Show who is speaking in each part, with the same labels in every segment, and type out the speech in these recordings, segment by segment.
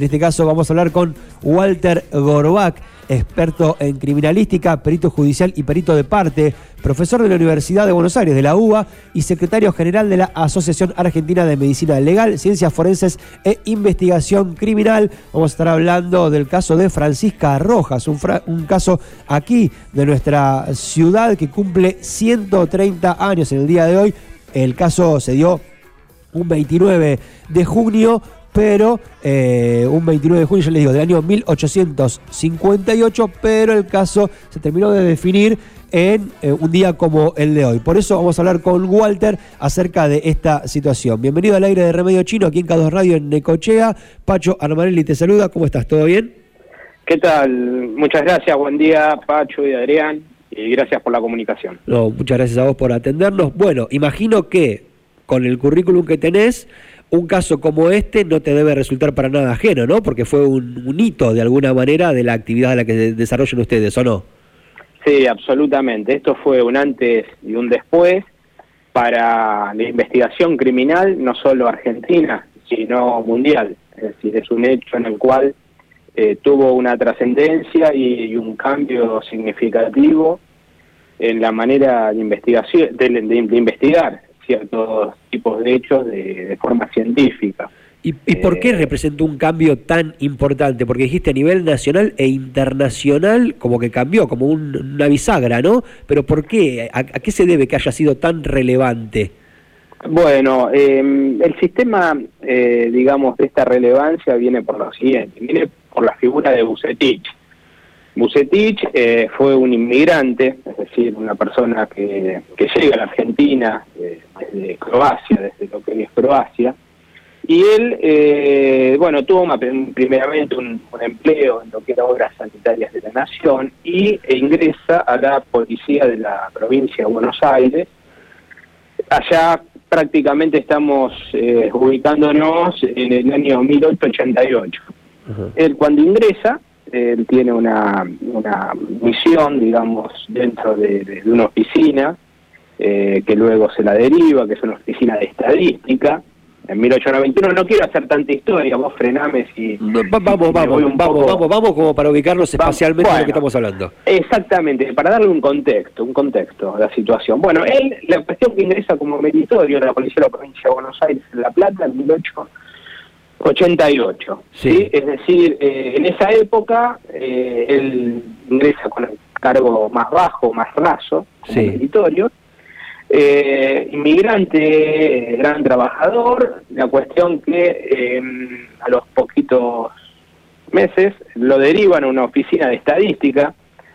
Speaker 1: En este caso vamos a hablar con Walter Gorbach, experto en criminalística, perito judicial y perito de parte, profesor de la Universidad de Buenos Aires, de la UBA, y secretario general de la Asociación Argentina de Medicina Legal, Ciencias Forenses e Investigación Criminal. Vamos a estar hablando del caso de Francisca Rojas, un, un caso aquí de nuestra ciudad que cumple 130 años en el día de hoy. El caso se dio un 29 de junio pero eh, un 29 de junio, yo les digo, del año 1858, pero el caso se terminó de definir en eh, un día como el de hoy. Por eso vamos a hablar con Walter acerca de esta situación. Bienvenido al aire de Remedio Chino aquí en K2 Radio en Necochea. Pacho Armarelli te saluda, ¿cómo estás? ¿Todo bien?
Speaker 2: ¿Qué tal? Muchas gracias, buen día Pacho y Adrián, y gracias por la comunicación.
Speaker 1: No, muchas gracias a vos por atendernos. Bueno, imagino que con el currículum que tenés, un caso como este no te debe resultar para nada ajeno, ¿no? Porque fue un, hito de alguna manera de la actividad de la que desarrollan ustedes, ¿o no?
Speaker 2: Sí, absolutamente. Esto fue un antes y un después para la investigación criminal, no solo argentina, sino mundial. Es decir, es un hecho en el cual eh, tuvo una trascendencia y, un cambio significativo en la manera de investigación de investigar ciertos tipos de hechos de, forma científica.
Speaker 1: ¿Y, por qué eh, representó un cambio tan importante? Porque dijiste a nivel nacional e internacional como que cambió, como una bisagra, ¿no? Pero ¿por qué? ¿A, qué se debe que haya sido tan relevante?
Speaker 2: Bueno, em, el sistema, eh, digamos, de esta relevancia viene por lo siguiente, viene por la figura de Bucetich. Bucetich eh, fue un inmigrante, es decir, una persona que, llega a la Argentina eh, desde Croacia, desde lo que es Croacia, y él, eh, bueno, tuvo primeramente un, empleo en lo que era obras sanitarias de la Nación y e ingresa a la policía de la provincia de Buenos Aires. Allá prácticamente estamos ubicándonos en el año 1888. Él cuando ingresa él tiene una, una misión, digamos, dentro de, una oficina, eh, que luego se la deriva, que es una oficina de estadística. En 1891 no quiero hacer tanta historia, vos frename si...
Speaker 1: vamos, vamos, vamos, vamos, vamos, como para ubicarnos espacialmente en lo que estamos hablando.
Speaker 2: Exactamente, para darle un contexto, un contexto a la situación. Bueno, él, la cuestión que ingresa como meritorio en la Policía de la Provincia de Buenos Aires en La Plata en 18 88. ¿sí? Es decir, eh, en esa época eh, él ingresa con el cargo más bajo, más raso, como territorio. Eh, inmigrante, gran trabajador, la cuestión que a los poquitos meses lo derivan a una oficina de estadística,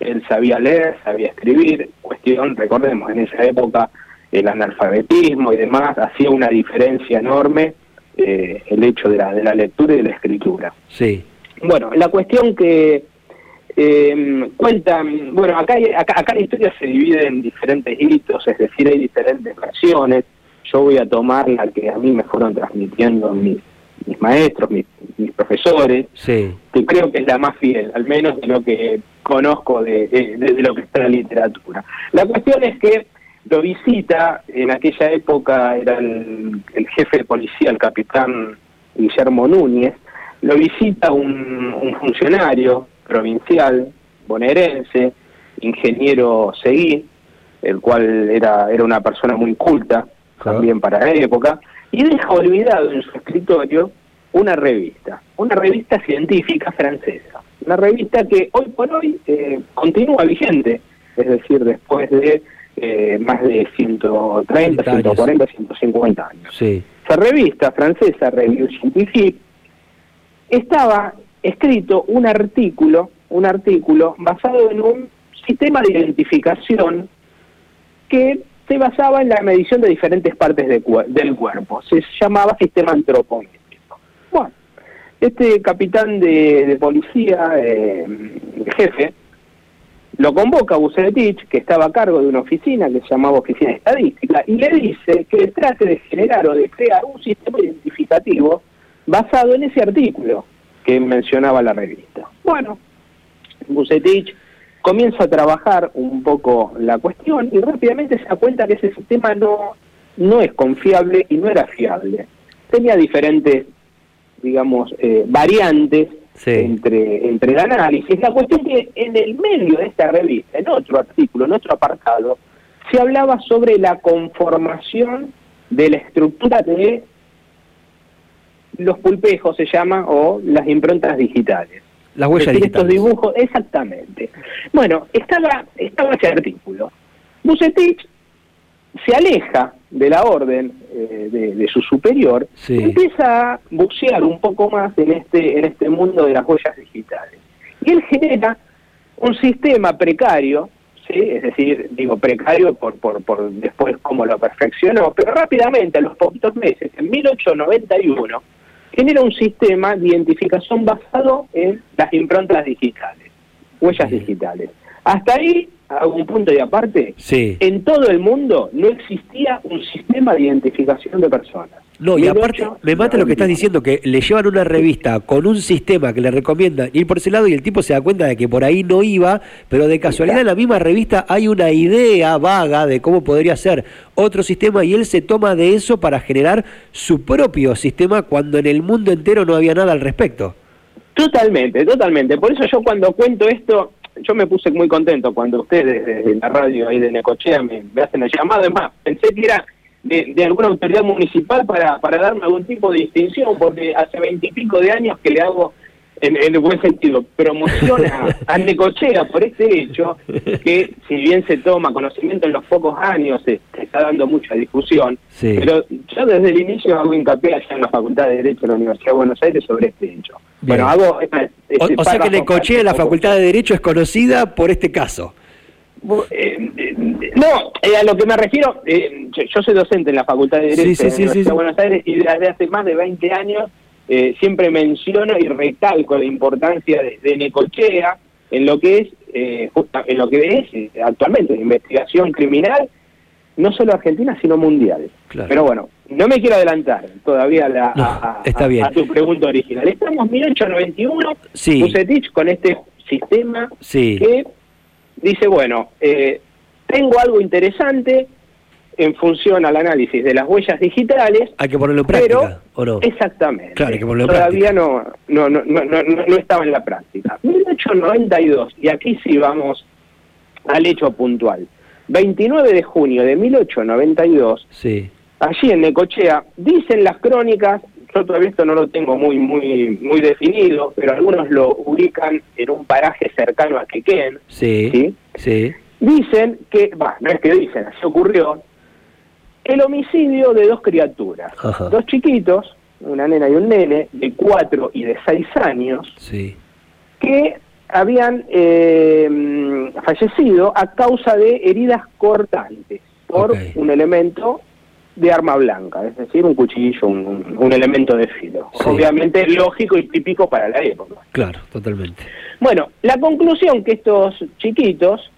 Speaker 2: él sabía leer, sabía escribir, cuestión, recordemos, en esa época el analfabetismo y demás hacía una diferencia enorme eh, el hecho de la, de la lectura y de la escritura.
Speaker 1: Sí.
Speaker 2: Bueno, la cuestión que eh, cuenta, bueno, acá, acá, la historia se divide en diferentes hitos, es decir, hay diferentes versiones. Yo voy a tomar la que a mí me fueron transmitiendo mis, mis maestros, mis, profesores,
Speaker 1: sí.
Speaker 2: que creo que es la más fiel, al menos de lo que conozco de, de lo que está en la literatura. La cuestión es que lo visita, en aquella época era el, jefe de policía, el capitán Guillermo Núñez, lo visita un, funcionario provincial, bonaerense, ingeniero Seguí, el cual era, era una persona muy culta también para la época, y deja olvidado en su escritorio una revista, una revista científica francesa, una revista que hoy por hoy eh, continúa vigente, es decir, después de eh, más de 130, 140, 150 años.
Speaker 1: Sí.
Speaker 2: Esa revista francesa, Revue Scientifique, estaba escrito un artículo, un artículo basado en un sistema de identificación que se basaba en la medición de diferentes partes del cuerpo. Se llamaba sistema antropométrico. Bueno, este capitán de, policía, eh, jefe, lo convoca Bucetich, que estaba a cargo de una oficina que se llamaba Oficina Estadística, y le dice que trate de generar o de crear un sistema identificativo basado en ese artículo que mencionaba la revista. Bueno, Bucetich comienza a trabajar un poco la cuestión y rápidamente se da cuenta que ese sistema no, no es confiable y no era fiable. Tenía diferentes digamos, eh, variantes entre, entre el análisis. La cuestión que en el medio de esta revista, en otro artículo, en otro apartado, se hablaba sobre la conformación de la estructura de los pulpejos, se llama, o las improntas digitales.
Speaker 1: Las huellas digitales.
Speaker 2: Estos dibujos, exactamente. Bueno, estaba, estaba ese artículo. Bucetich se aleja de la orden eh, de, su superior, empieza a bucear un poco más en este, en este mundo de las huellas digitales. Y él genera un sistema precario, ¿sí? es decir, digo precario por, por, por después cómo lo perfeccionó, pero rápidamente, a los poquitos meses, en 1891, genera un sistema de identificación basado en las improntas digitales, huellas digitales. Hasta ahí a un punto y aparte,
Speaker 1: sí.
Speaker 2: en todo el mundo no existía un sistema de identificación de personas.
Speaker 1: No, y aparte, me mata lo que estás diciendo, que le llevan una revista con un sistema que le recomienda ir por ese lado y el tipo se da cuenta de que por ahí no iba, pero de casualidad en la misma revista hay una idea vaga de cómo podría ser otro sistema y él se toma de eso para generar su propio sistema cuando en el mundo entero no había nada al respecto.
Speaker 2: Totalmente, totalmente. Por eso yo cuando cuento esto, yo me puse muy contento cuando ustedes desde la radio ahí de Necochea me, hacen el llamado. Es más, pensé que era de, alguna autoridad municipal para, para darme algún tipo de distinción, porque hace veintipico de años que le hago en, el buen sentido, promociona a Necochea por este hecho, que si bien se toma conocimiento en los pocos años, se, está dando mucha discusión, pero yo desde el inicio hago hincapié allá en la Facultad de Derecho de la Universidad de Buenos Aires sobre este hecho.
Speaker 1: Bueno, hago... o, sea que Necochea, la Facultad de Derecho, es conocida por este caso.
Speaker 2: Eh, eh, no, eh, a lo que me refiero, yo, soy docente en la Facultad de Derecho de la Universidad de Buenos Aires y desde hace más de 20 años eh, siempre menciono y recalco la importancia de, Necochea en lo que es eh, en lo que es eh, actualmente investigación criminal no solo argentina sino mundial. Pero bueno no me quiero adelantar todavía a, a, tu pregunta original. Estamos en 1891 sí. con este sistema que dice bueno tengo algo interesante en función al análisis de las huellas digitales.
Speaker 1: Hay que ponerlo en práctica, ¿o no?
Speaker 2: Exactamente.
Speaker 1: Claro, hay que ponerlo
Speaker 2: en Todavía no, no, no, no, no, estaba en la práctica. 1892, y aquí sí vamos al hecho puntual. 29 de junio de 1892,
Speaker 1: sí.
Speaker 2: allí en Necochea, dicen las crónicas, yo todavía esto no lo tengo muy, muy, muy definido, pero algunos lo ubican en un paraje cercano a Quequén.
Speaker 1: Sí,
Speaker 2: sí.
Speaker 1: sí.
Speaker 2: Dicen que, va, no es que dicen, así ocurrió, el homicidio de dos criaturas, dos chiquitos, una nena y un nene, de cuatro y de seis años, que habían eh, fallecido a causa de heridas cortantes por un elemento de arma blanca, es decir, un cuchillo, un, elemento de filo. Obviamente lógico y típico para la época.
Speaker 1: Claro, totalmente.
Speaker 2: Bueno, la conclusión que estos chiquitos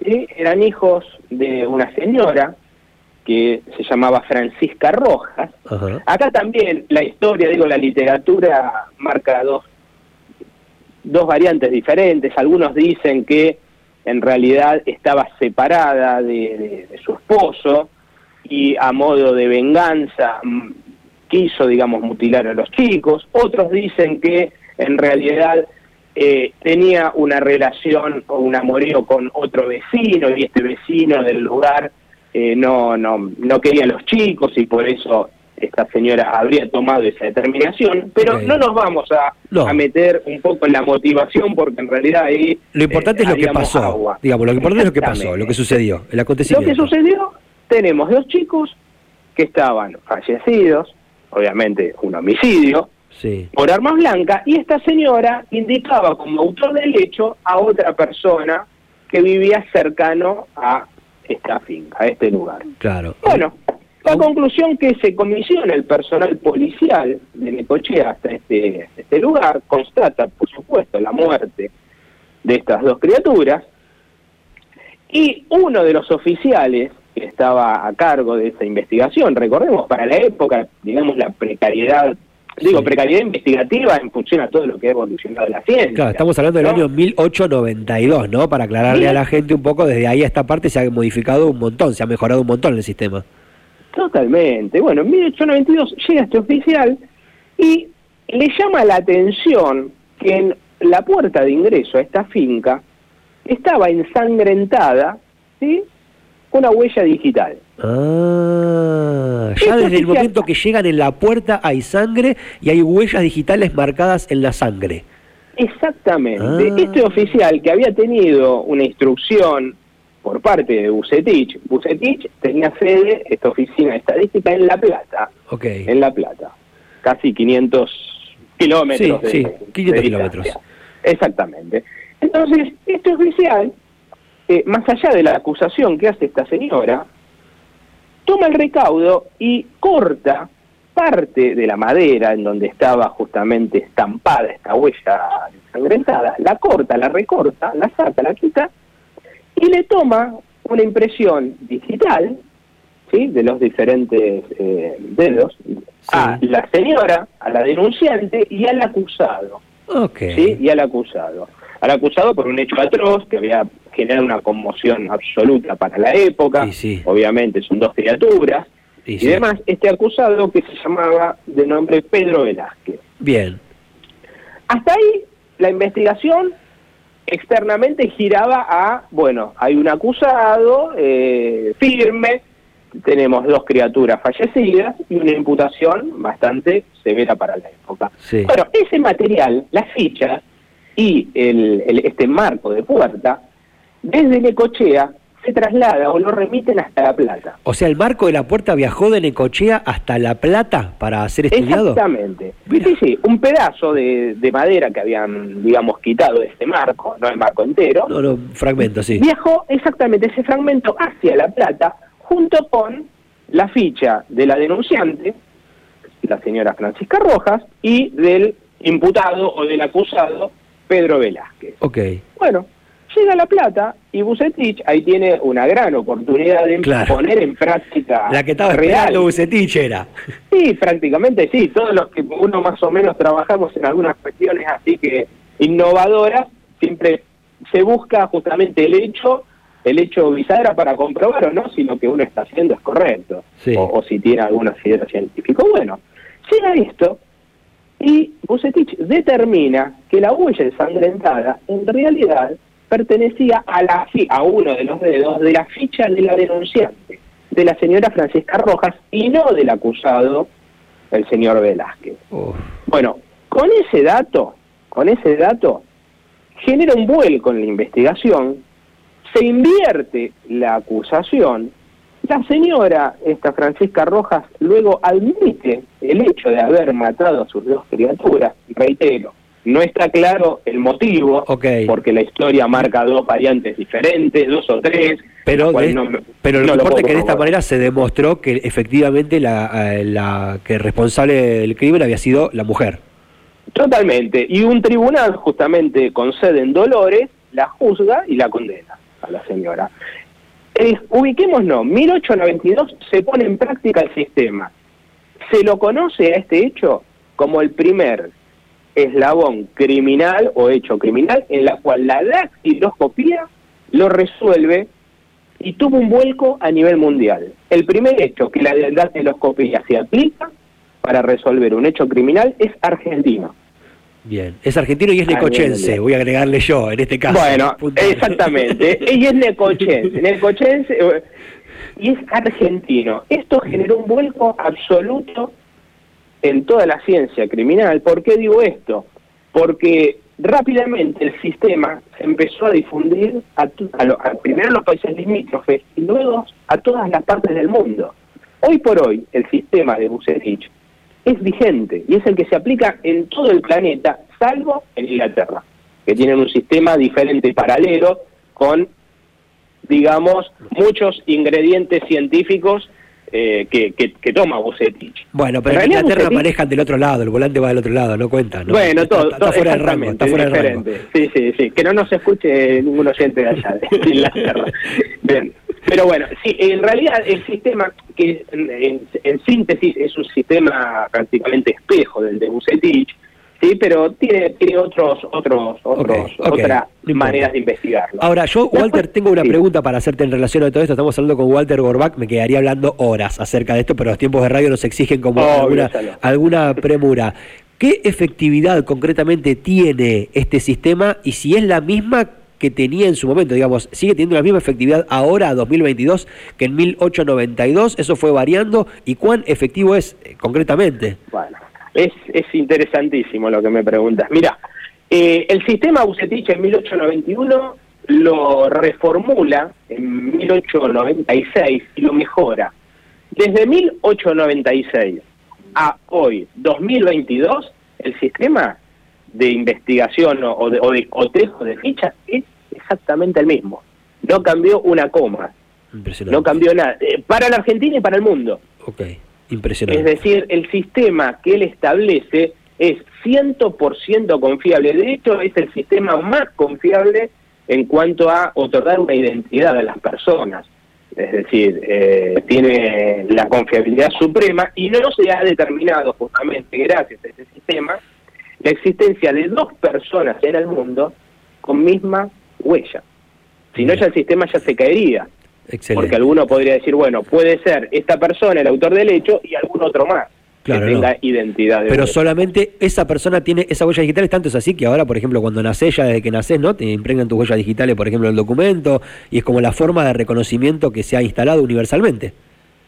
Speaker 2: eran hijos de una señora que se llamaba Francisca Rojas. Acá también la historia, digo, la literatura marca dos, dos variantes diferentes. Algunos dicen que en realidad estaba separada de, su esposo y a modo de venganza quiso, digamos, mutilar a los chicos. Otros dicen que en realidad eh, tenía una relación o un amorío con otro vecino y este vecino del lugar eh, no, no, no quería a los chicos y por eso esta señora habría tomado esa determinación, pero no nos vamos a, a, meter un poco en la motivación porque en realidad ahí...
Speaker 1: Lo importante es lo que pasó, digamos, lo importante es lo que pasó, lo que sucedió, el acontecimiento.
Speaker 2: Lo que sucedió, tenemos dos chicos que estaban fallecidos, obviamente un homicidio, por armas blancas, y esta señora indicaba como autor del hecho a otra persona que vivía cercano a esta finca, a este lugar.
Speaker 1: Claro.
Speaker 2: Bueno, la conclusión que se comisiona el personal policial de Necochea hasta este, este lugar constata, por supuesto, la muerte de estas dos criaturas y uno de los oficiales que estaba a cargo de esta investigación, recordemos, para la época, digamos, la precariedad Digo, precariedad investigativa en función a todo lo que ha evolucionado la ciencia.
Speaker 1: Claro, estamos hablando del año 1892, ¿no? Para aclararle a la gente un poco, desde ahí a esta parte se ha modificado un montón, se ha mejorado un montón el sistema.
Speaker 2: Totalmente. Bueno, en 1892 llega este oficial y le llama la atención que en la puerta de ingreso a esta finca estaba ensangrentada, ¿sí? Una huella digital.
Speaker 1: Ah, ya desde el momento que llegan en la puerta hay sangre y hay huellas digitales marcadas en la sangre.
Speaker 2: Exactamente. Ah. Este oficial que había tenido una instrucción por parte de Bucetich, Bucetich tenía sede, esta oficina estadística, en La Plata.
Speaker 1: Ok.
Speaker 2: En La Plata. Casi 500 kilómetros.
Speaker 1: Sí, sí 500 kilómetros.
Speaker 2: Exactamente. Entonces, este oficial, eh, más allá de la acusación que hace esta señora, toma el recaudo y corta parte de la madera en donde estaba justamente estampada esta huella ensangrentada, la corta, la recorta, la saca, la quita y le toma una impresión digital ¿sí? de los diferentes eh, dedos a la señora, a la denunciante y al acusado. ¿sí? Y al acusado. Al acusado por un hecho atroz que había generado una conmoción absoluta para la época. Obviamente son dos criaturas. Y, además, este acusado que se llamaba de nombre Pedro Velázquez.
Speaker 1: Bien.
Speaker 2: Hasta ahí la investigación externamente giraba a, bueno, hay un acusado eh, firme, tenemos dos criaturas fallecidas y una imputación bastante severa para la época. Bueno, ese material, las fichas y el, este marco de puerta, desde Necochea se traslada o lo remiten hasta La Plata.
Speaker 1: O sea, el marco de la puerta viajó de Necochea hasta La Plata para ser estudiado.
Speaker 2: Exactamente. Sí, sí, un pedazo de, madera que habían, digamos, quitado de este marco, no el marco entero.
Speaker 1: No, no, fragmento, sí.
Speaker 2: Viajó exactamente ese fragmento hacia La Plata junto con la ficha de la denunciante, la señora Francisca Rojas, y del imputado o del acusado, Pedro Velázquez.
Speaker 1: Ok.
Speaker 2: Bueno, llega La Plata y Bucetich ahí tiene una gran oportunidad de poner en práctica.
Speaker 1: La que estaba real. Bucetich era.
Speaker 2: Sí, prácticamente sí. Todos los que uno más o menos trabajamos en algunas cuestiones así que innovadoras, siempre se busca justamente el hecho, el hecho bisagra para comprobar o no si lo que uno está haciendo es correcto o, si tiene algún asidero científico. Bueno, llega esto y Bucetich determina que la huella ensangrentada en realidad pertenecía a, la, a uno de los dedos de la ficha de la denunciante, de la señora Francisca Rojas, y no del acusado, el señor Velázquez. Bueno, con ese dato, con ese dato, genera un vuelco en la investigación, se invierte la acusación, la señora, esta Francisca Rojas, luego admite el hecho de haber matado a sus dos criaturas, reitero, no está claro el motivo, porque la historia marca dos variantes diferentes, dos o tres.
Speaker 1: Pero, pero lo importa es que de esta manera se demostró que efectivamente la, eh, la que responsable del crimen había sido la mujer.
Speaker 2: Totalmente. Y un tribunal justamente con sede en Dolores la juzga y la condena a la señora. Eh, ubiquémonos, 1892 se pone en práctica el sistema. Se lo conoce a este hecho como el primer eslabón criminal o hecho criminal en la cual la dactiloscopía lo resuelve y tuvo un vuelco a nivel mundial. El primer hecho que la dactiloscopía se aplica para resolver un hecho criminal es argentino.
Speaker 1: Bien, es argentino y es necochense, voy a agregarle yo en este caso.
Speaker 2: Bueno, exactamente, y es necochense, necochense eh, y es argentino. Esto generó un vuelco absoluto en toda la ciencia criminal. ¿Por qué digo esto? Porque rápidamente el sistema se empezó a difundir a, primero a los países limítrofes y luego a todas las partes del mundo. Hoy por hoy el sistema de Bucerich es vigente y es el que se aplica en todo el planeta, salvo en Inglaterra, que tienen un sistema diferente, paralelo, con, digamos, muchos ingredientes científicos eh, que, que, toma Bucetich.
Speaker 1: Bueno, pero en Inglaterra manejan del otro lado, el volante va del otro lado, no cuenta.
Speaker 2: Bueno, todo, está, fuera del rango, está fuera del rango. Sí, sí, sí, que no nos escuche ningún oyente de allá, de Inglaterra. Bien. Pero bueno, sí, en realidad el sistema, que en, síntesis es un sistema prácticamente espejo del de Bucetich, Sí, pero tiene, tiene otros, otros, otros, otras maneras de investigarlo.
Speaker 1: Ahora, yo, Walter, tengo una pregunta para hacerte en relación a todo esto. Estamos hablando con Walter Gorbach, me quedaría hablando horas acerca de esto, pero los tiempos de radio nos exigen como alguna, alguna premura. ¿Qué efectividad concretamente tiene este sistema y si es la misma que tenía en su momento, digamos, sigue teniendo la misma efectividad ahora, 2022, que en 1892, eso fue variando, y cuán efectivo es eh, concretamente.
Speaker 2: Bueno, es, es interesantísimo lo que me preguntas. Mira, eh, el sistema Bucetich en 1891 lo reformula en 1896 y lo mejora. Desde 1896 a hoy, 2022, el sistema de investigación o de, o de cotejo de fichas es exactamente el mismo. No cambió una coma. No cambió nada. Eh, para la Argentina y para el mundo.
Speaker 1: Ok, impresionante.
Speaker 2: Es decir, el sistema que él establece es 100% confiable. De hecho, es el sistema más confiable en cuanto a otorgar una identidad a las personas. Es decir, eh, tiene la confiabilidad suprema y no se ha determinado justamente gracias a ese sistema la existencia de dos personas en el mundo con misma huella. Si no, ya el sistema ya se caería. Porque alguno podría decir, bueno, puede ser esta persona el autor del hecho y algún otro más. que tenga identidad.
Speaker 1: Pero solamente esa persona tiene esa huella digital, tanto es así que ahora, por ejemplo, cuando naces, ya desde que naces, ¿no? Te impregnan tus huellas digitales, por ejemplo, el documento, y es como la forma de reconocimiento que se ha instalado universalmente.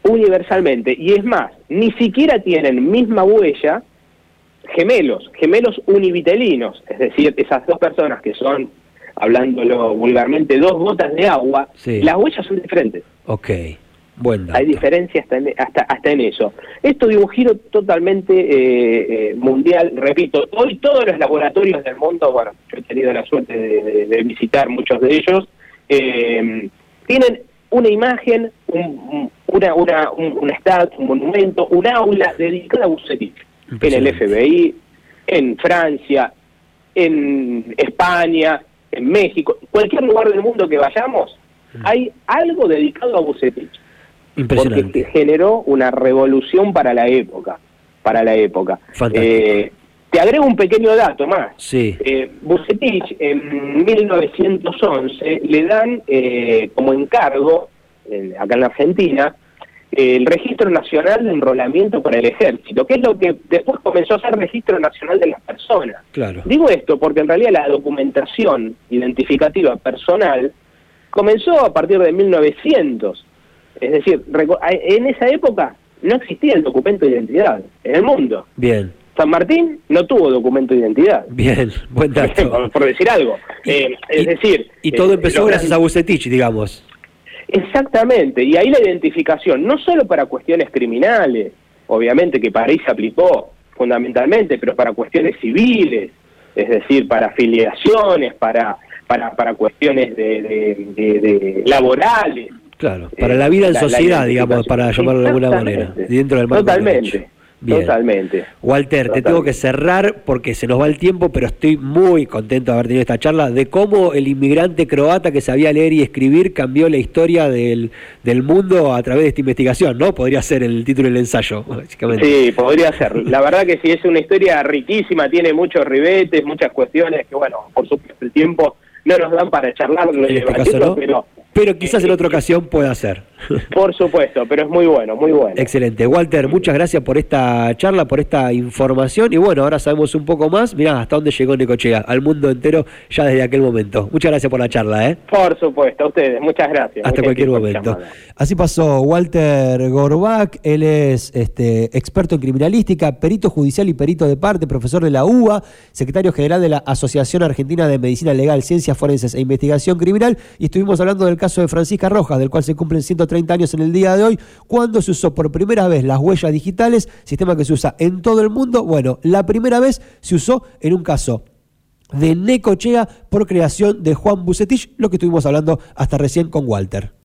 Speaker 2: Universalmente, y es más, ni siquiera tienen misma huella gemelos, gemelos univitelinos, es decir, esas dos personas que son hablándolo vulgarmente, dos gotas de agua, las huellas son diferentes.
Speaker 1: Ok, buen
Speaker 2: Hay diferencia hasta en, hasta, hasta en eso. Esto dio un giro totalmente eh, eh, mundial, repito, hoy todos los laboratorios del mundo, bueno, yo he tenido la suerte de, visitar muchos de ellos, eh, tienen una imagen, un, una, una, un, un un monumento, un aula dedicada a Bucetich, en el FBI, en Francia, en España, en México, cualquier lugar del mundo que vayamos, mm. hay algo dedicado a Bucetich. Porque generó una revolución para la época. Para la época. Eh, te agrego un pequeño dato más.
Speaker 1: Sí.
Speaker 2: Eh, Bucetich en 1911 le dan eh, como encargo, acá en la Argentina, el Registro Nacional de Enrolamiento para el Ejército, que es lo que después comenzó a ser Registro Nacional de las Personas.
Speaker 1: Claro.
Speaker 2: Digo esto porque en realidad la documentación identificativa personal comenzó a partir de 1900. Es decir, en esa época no existía el documento de identidad en el mundo.
Speaker 1: Bien.
Speaker 2: San Martín no tuvo documento de identidad.
Speaker 1: Bien, buen dato.
Speaker 2: Por decir algo. Eh, es decir...
Speaker 1: Y todo eh, empezó gracias a Bucetich, digamos.
Speaker 2: Exactamente, y ahí la identificación, no solo para cuestiones criminales, obviamente que se aplicó fundamentalmente, pero para cuestiones civiles, es decir, para afiliaciones, para, para, para cuestiones de, laborales.
Speaker 1: Claro, para la vida en sociedad, digamos, para llamarlo de alguna manera, dentro del marco
Speaker 2: Totalmente. Totalmente.
Speaker 1: Walter, te tengo que cerrar porque se nos va el tiempo, pero estoy muy contento de haber tenido esta charla de cómo el inmigrante croata que sabía leer y escribir cambió la historia del, del mundo a través de esta investigación, ¿no? Podría ser el título del ensayo, básicamente.
Speaker 2: Sí, podría ser. La verdad que sí, es una historia riquísima, tiene muchos ribetes, muchas cuestiones que, bueno, por supuesto el tiempo no nos dan para charlar,
Speaker 1: este caso no. pero pero quizás en otra ocasión pueda ser.
Speaker 2: Por supuesto, pero es muy bueno, muy bueno.
Speaker 1: Excelente. Walter, muchas gracias por esta charla, por esta información. Y bueno, ahora sabemos un poco más. Mirá, hasta dónde llegó Necochea, al mundo entero ya desde aquel momento. Muchas gracias por la charla, ¿eh?
Speaker 2: Por supuesto, a ustedes. Muchas gracias.
Speaker 1: Hasta cualquier momento. Así pasó Walter Gorbach. Él es este, experto en criminalística, perito judicial y perito de parte, profesor de la UBA, secretario general de la Asociación Argentina de Medicina Legal, Ciencias Forenses e Investigación Criminal. Y estuvimos hablando del caso de Francisca Rojas, del cual se cumplen 130 años en el día de hoy, cuando se usó por primera vez las huellas digitales, sistema que se usa en todo el mundo. Bueno, la primera vez se usó en un caso de Necochea por creación de Juan Bucetich, lo que estuvimos hablando hasta recién con Walter.